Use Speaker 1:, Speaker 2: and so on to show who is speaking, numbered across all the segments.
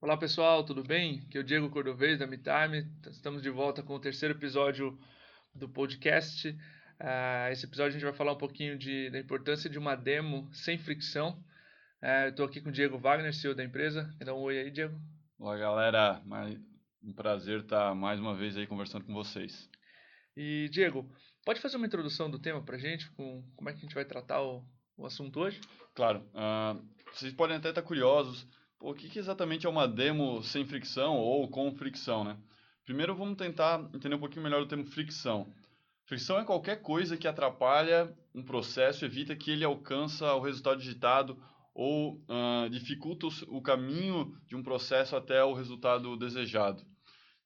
Speaker 1: Olá pessoal, tudo bem? Aqui é o Diego Cordovez da MeTime. Estamos de volta com o terceiro episódio do podcast. Uh, esse episódio a gente vai falar um pouquinho de, da importância de uma demo sem fricção. Uh, Estou aqui com o Diego Wagner, CEO da empresa. Dá um oi aí, Diego.
Speaker 2: Olá galera, um prazer estar mais uma vez aí conversando com vocês.
Speaker 1: E Diego, pode fazer uma introdução do tema para a gente? Com como é que a gente vai tratar o, o assunto hoje?
Speaker 2: Claro. Uh, vocês podem até estar curiosos. O que, que, exatamente é uma demo sem fricção ou com fricção, né? Primeiro vamos tentar entender um pouquinho melhor o termo fricção. Fricção é qualquer coisa que atrapalha um processo, evita que ele alcança o resultado digitado ou uh, dificulta o caminho de um processo até o resultado desejado.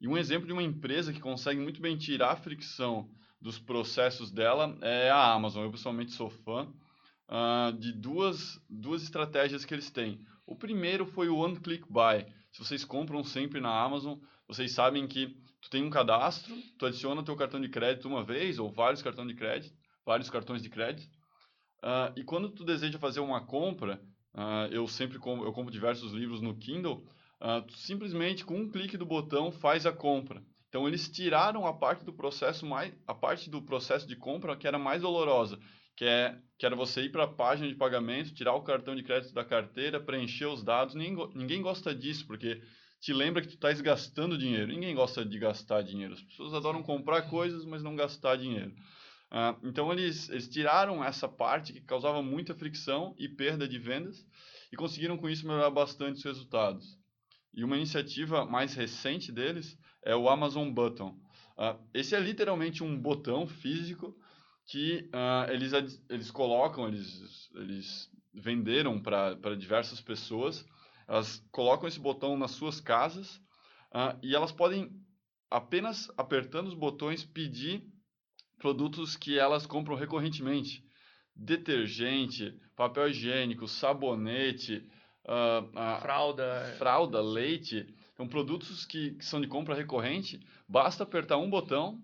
Speaker 2: E um exemplo de uma empresa que consegue muito bem tirar a fricção dos processos dela é a Amazon. Eu pessoalmente sou fã uh, de duas, duas estratégias que eles têm. O primeiro foi o One Click Buy. Se vocês compram sempre na Amazon, vocês sabem que tu tem um cadastro, tu adiciona teu cartão de crédito uma vez ou vários cartões de crédito, vários cartões de crédito. Uh, e quando tu deseja fazer uma compra, uh, eu sempre compro, eu compro diversos livros no Kindle, uh, tu simplesmente com um clique do botão faz a compra. Então eles tiraram a parte do processo mais a parte do processo de compra que era mais dolorosa, que é que era você ir para a página de pagamento, tirar o cartão de crédito da carteira, preencher os dados. Ninguém, ninguém gosta disso, porque te lembra que tu estás gastando dinheiro. Ninguém gosta de gastar dinheiro. As pessoas adoram comprar coisas, mas não gastar dinheiro. Uh, então eles, eles tiraram essa parte que causava muita fricção e perda de vendas e conseguiram com isso melhorar bastante os resultados. E uma iniciativa mais recente deles é o Amazon Button. Uh, esse é literalmente um botão físico que uh, eles, eles colocam, eles, eles venderam para diversas pessoas. Elas colocam esse botão nas suas casas uh, e elas podem, apenas apertando os botões, pedir produtos que elas compram recorrentemente. Detergente, papel higiênico, sabonete,
Speaker 1: uh, fralda,
Speaker 2: fralda, leite. São produtos que, que são de compra recorrente. Basta apertar um botão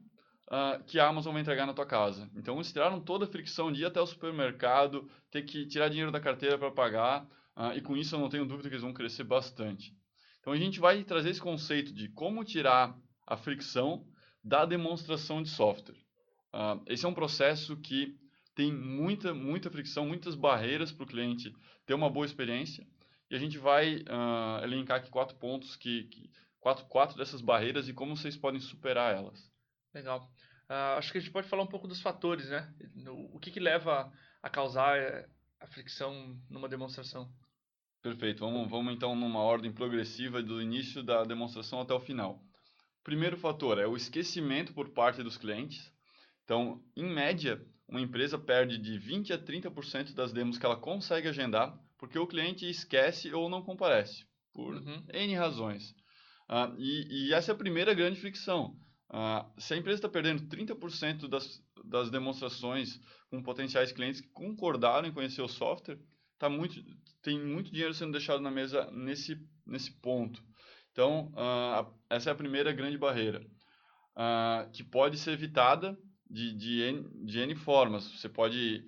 Speaker 2: uh, que a Amazon vai entregar na tua casa. Então, eles tiraram toda a fricção de ir até o supermercado, ter que tirar dinheiro da carteira para pagar, uh, e com isso eu não tenho dúvida que eles vão crescer bastante. Então, a gente vai trazer esse conceito de como tirar a fricção da demonstração de software. Uh, esse é um processo que tem muita, muita fricção, muitas barreiras para o cliente ter uma boa experiência. E a gente vai uh, elencar aqui quatro pontos, que, que, quatro, quatro dessas barreiras e como vocês podem superar elas.
Speaker 1: Legal. Uh, acho que a gente pode falar um pouco dos fatores, né? O que, que leva a causar eh, a fricção numa demonstração?
Speaker 2: Perfeito. Vamos, vamos então numa ordem progressiva do início da demonstração até o final. Primeiro fator é o esquecimento por parte dos clientes. Então, em média, uma empresa perde de 20 a 30% das demos que ela consegue agendar porque o cliente esquece ou não comparece, por uhum. N razões. Uh, e, e, essa é a primeira grande fricção. Uh, se a empresa está perdendo 30% das, das demonstrações com potenciais clientes que concordaram em conhecer o software, tá muito, tem muito dinheiro sendo deixado na mesa nesse, nesse ponto. Então, uh, essa é a primeira grande barreira, uh, que pode ser evitada de, de, N, de N formas. Você pode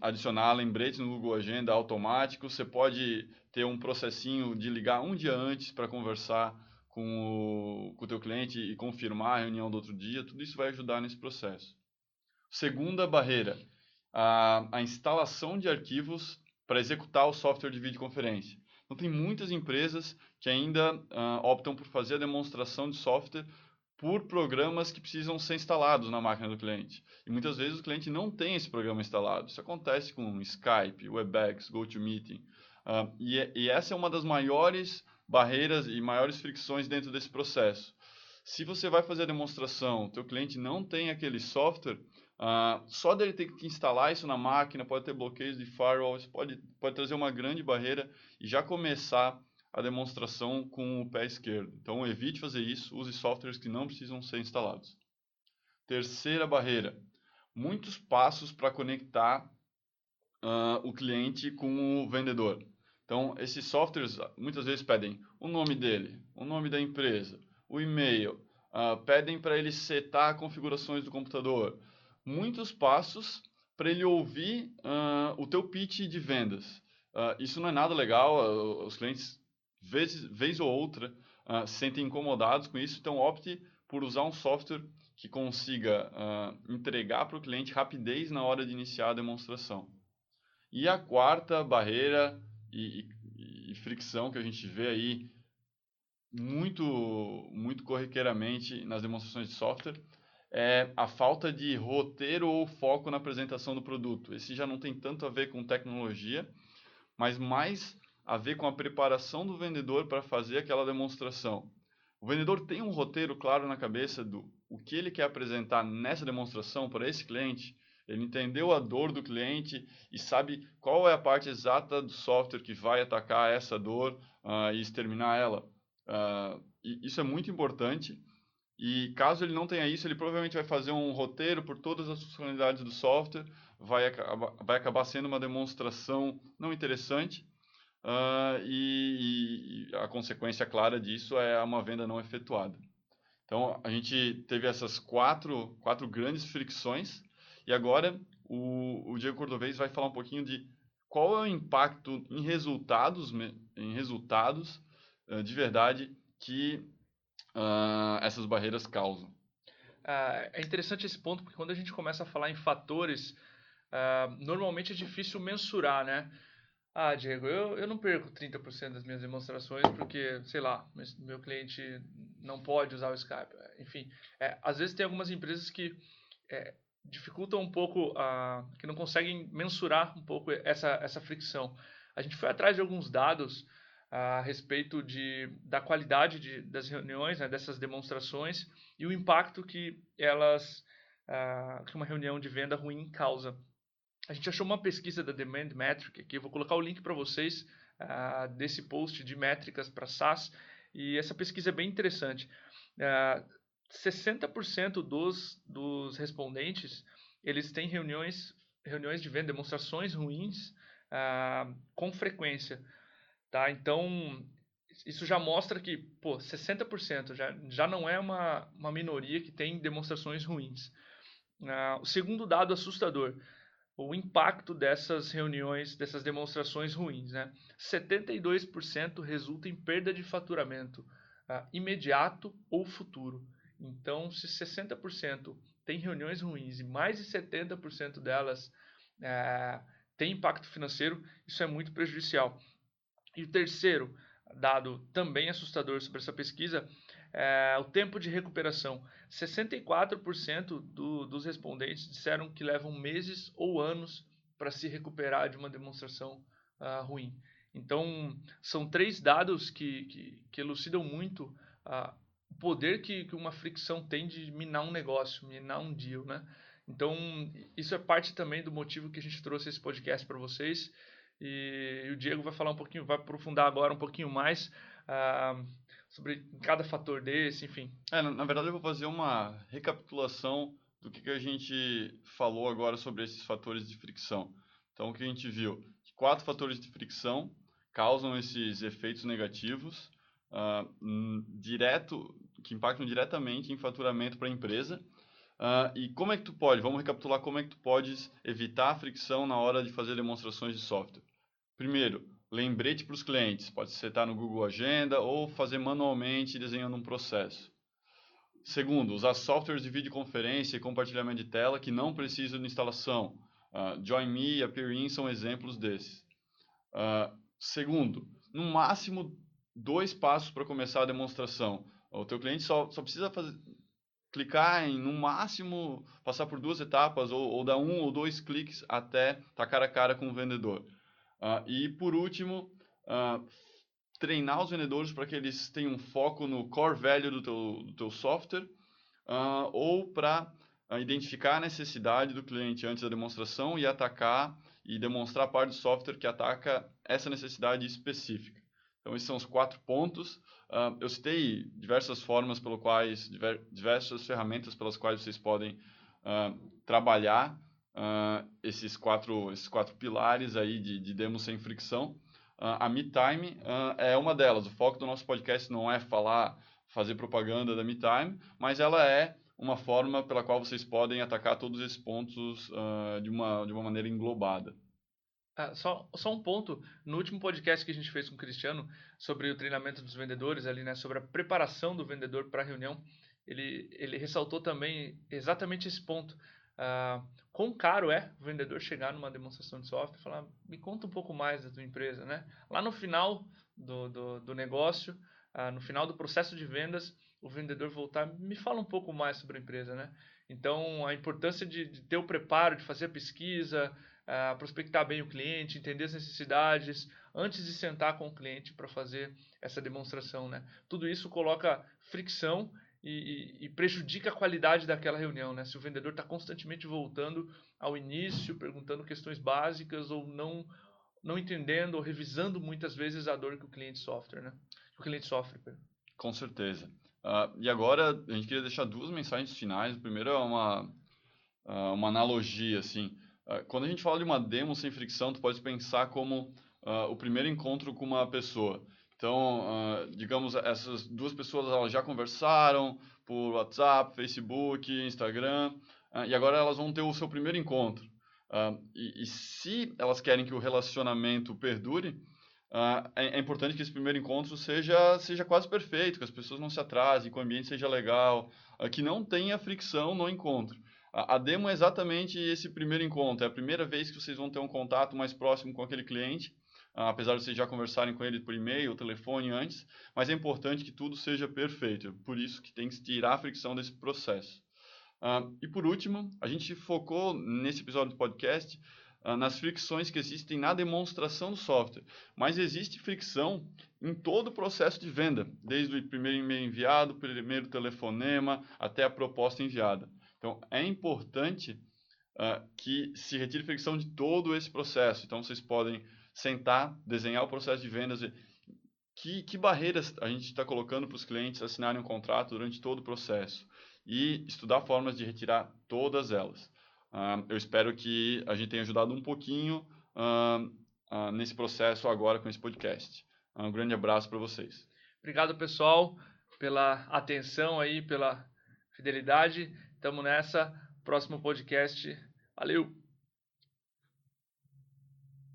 Speaker 2: adicionar lembretes no Google Agenda automático, você pode ter um processinho de ligar um dia antes para conversar com o, com o teu cliente e confirmar a reunião do outro dia, tudo isso vai ajudar nesse processo. Segunda barreira, a, a instalação de arquivos para executar o software de videoconferência. Então, tem muitas empresas que ainda uh, optam por fazer a demonstração de software por programas que precisam ser instalados na máquina do cliente. E muitas vezes o cliente não tem esse programa instalado. Isso acontece com Skype, Webex, GoToMeeting. Uh, e, e essa é uma das maiores barreiras e maiores fricções dentro desse processo. Se você vai fazer a demonstração, teu cliente não tem aquele software, uh, só dele ter que instalar isso na máquina, pode ter bloqueios de firewall, isso pode, pode trazer uma grande barreira e já começar a demonstração com o pé esquerdo. Então, evite fazer isso, use softwares que não precisam ser instalados. Terceira barreira, muitos passos para conectar uh, o cliente com o vendedor. Então, esses softwares muitas vezes pedem o nome dele, o nome da empresa, o e-mail, uh, pedem para ele setar configurações do computador. Muitos passos para ele ouvir uh, o teu pitch de vendas. Uh, isso não é nada legal, os clientes vez, vez ou outra, se sentem incomodados com isso, então opte por usar um software que consiga entregar para o cliente rapidez na hora de iniciar a demonstração. E a quarta barreira e, e, fricção que a gente vê aí muito, muito corriqueiramente nas demonstrações de software é a falta de roteiro ou foco na apresentação do produto. Esse já não tem tanto a ver com tecnologia, mas mais a ver com a preparação do vendedor para fazer aquela demonstração. O vendedor tem um roteiro claro na cabeça do o que ele quer apresentar nessa demonstração para esse cliente. Ele entendeu a dor do cliente e sabe qual é a parte exata do software que vai atacar essa dor uh, e exterminar ela. Uh, isso é muito importante. E caso ele não tenha isso, ele provavelmente vai fazer um roteiro por todas as funcionalidades do software, vai, vai acabar sendo uma demonstração não interessante. Uh, e, e, a consequência clara disso é uma venda não efetuada. Então, a gente teve essas quatro, quatro grandes fricções e agora o, o Diego Cordovez vai falar um pouquinho de qual é o impacto em resultados, em resultados uh, de verdade que uh, essas barreiras causam.
Speaker 1: Uh, é interessante esse ponto porque quando a gente começa a falar em fatores, normalmente é difícil mensurar, né? Ah, Diego, eu, eu não perco 30% das minhas demonstrações porque, sei lá, meu cliente não pode usar o Skype. Enfim, é, às vezes tem algumas empresas que é, dificultam um pouco, que não conseguem mensurar um pouco essa, essa fricção. A gente foi atrás de alguns dados a respeito de, da qualidade de, das reuniões, né, dessas demonstrações e o impacto que elas, que uma reunião de venda ruim causa a gente achou uma pesquisa da Demand Metric aqui, vou colocar o link para vocês uh, desse post de métricas para SaaS, e essa pesquisa é bem interessante. Uh, ah, 60% dos, dos respondentes, eles têm reuniões, reuniões de venda, demonstrações ruins uh, com frequência. Tá? Então, isso já mostra que pô, 60% já, já não é uma, uma minoria que tem demonstrações ruins. Uh, o segundo dado assustador, o impacto dessas reuniões, dessas demonstrações ruins. Né? 72% resulta em perda de faturamento uh, imediato ou futuro. Então, se 60% tem reuniões ruins e mais de 70% delas uh, tem impacto financeiro, isso é muito prejudicial. E o terceiro dado também assustador sobre essa pesquisa é, o tempo de recuperação. 64% do, dos respondentes disseram que levam meses ou anos para se recuperar de uma demonstração uh, ruim. Então, são três dados que, que, que elucidam muito uh, poder que, que uma fricção tem de minar um negócio, minar um deal, né? Então, isso é parte também do motivo que a gente trouxe esse podcast para vocês. E, o Diego vai falar um pouquinho, vai aprofundar agora um pouquinho mais. Uh, sobre cada fator desse, enfim.
Speaker 2: É, na, na, verdade, eu vou fazer uma recapitulação do que, que a gente falou agora sobre esses fatores de fricção. Então, o que a gente viu? Quatro fatores de fricção causam esses efeitos negativos uh, direto, que impactam diretamente em faturamento para a empresa. Uh, e como é que tu pode? Vamos recapitular como é que tu podes evitar a fricção na hora de fazer demonstrações de software. Primeiro, lembrete para os clientes. Pode setar no Google Agenda ou fazer manualmente desenhando um processo. Segundo, usar softwares de videoconferência e compartilhamento de tela que não precisam de instalação. Uh, JoinMe e Appearin são exemplos desses. Uh, segundo, no máximo dois passos para começar a demonstração. O teu cliente só, só precisa fazer, clicar em, no máximo, passar por duas etapas ou, ou dar um ou dois cliques até estar tá cara a cara com o vendedor. Uh, e por último, uh, treinar os vendedores para que eles tenham foco no core value do teu, do teu software uh, ou para identificar a necessidade do cliente antes da demonstração e atacar e demonstrar a parte do software que ataca essa necessidade específica. Então, esses são os quatro pontos. eu citei diversas formas pelo quais, diversas ferramentas pelas quais vocês podem trabalhar uh, esses, quatro, esses quatro pilares aí de, de demo sem fricção. Uh, a MeTime uh, é uma delas. O foco do nosso podcast não é falar, fazer propaganda da MeTime, mas ela é uma forma pela qual vocês podem atacar todos esses pontos uh, de, uma, de uma maneira englobada.
Speaker 1: Ah, só, só um ponto. No último podcast que a gente fez com o Cristiano sobre o treinamento dos vendedores ali, né, sobre a preparação do vendedor para a reunião, ele, ele ressaltou também exatamente esse ponto. Ah, quão caro é o vendedor chegar numa demonstração de software e falar, me conta um pouco mais da tua empresa, né? Lá no final do, do, do negócio, ah, no final do processo de vendas, o vendedor voltar, me fala um pouco mais sobre a empresa, né? Então, a importância de, de ter o preparo, de fazer a pesquisa, uh, prospectar bem o cliente, entender as necessidades, antes de sentar com o cliente para fazer essa demonstração. Né? Tudo isso coloca fricção e, e, e, prejudica a qualidade daquela reunião. Né? Se o vendedor está constantemente voltando ao início, perguntando questões básicas ou não, não entendendo ou revisando muitas vezes a dor que o cliente sofre. Né? Que o cliente sofre.
Speaker 2: Com certeza. Uh, e agora a gente queria deixar duas mensagens finais. O primeiro é uma, uh, uma analogia, assim. Uh, quando a gente fala de uma demo sem fricção, tu pode pensar como uh, o primeiro encontro com uma pessoa. Então, uh, digamos, essas duas pessoas elas já conversaram por WhatsApp, Facebook, Instagram, e agora elas vão ter o seu primeiro encontro. E, e, se elas querem que o relacionamento perdure, é, é, importante que esse primeiro encontro seja, seja quase perfeito, que as pessoas não se atrasem, que o ambiente seja legal, que não tenha fricção no encontro. A, demo é exatamente esse primeiro encontro, é a primeira vez que vocês vão ter um contato mais próximo com aquele cliente, ah, apesar de vocês já conversarem com ele por e-mail ou telefone antes, mas é importante que tudo seja perfeito, por isso que tem que tirar a fricção desse processo. Uh, e por último, a gente focou nesse episódio do podcast uh, nas fricções que existem na demonstração do software, mas existe fricção em todo o processo de venda, desde o primeiro e-mail enviado, primeiro telefonema, até a proposta enviada. Então, é importante uh, que se retire fricção de todo esse processo. Então, vocês podem sentar, desenhar o processo de vendas, que, que barreiras a gente está colocando para os clientes assinarem um contrato durante todo o processo e estudar formas de retirar todas elas. Uh, eu espero que a gente tenha ajudado um pouquinho uh, nesse processo agora com esse podcast. Um grande abraço para vocês.
Speaker 1: Obrigado, pessoal, pela atenção aí, pela fidelidade. Tamo nessa. Próximo podcast. Valeu!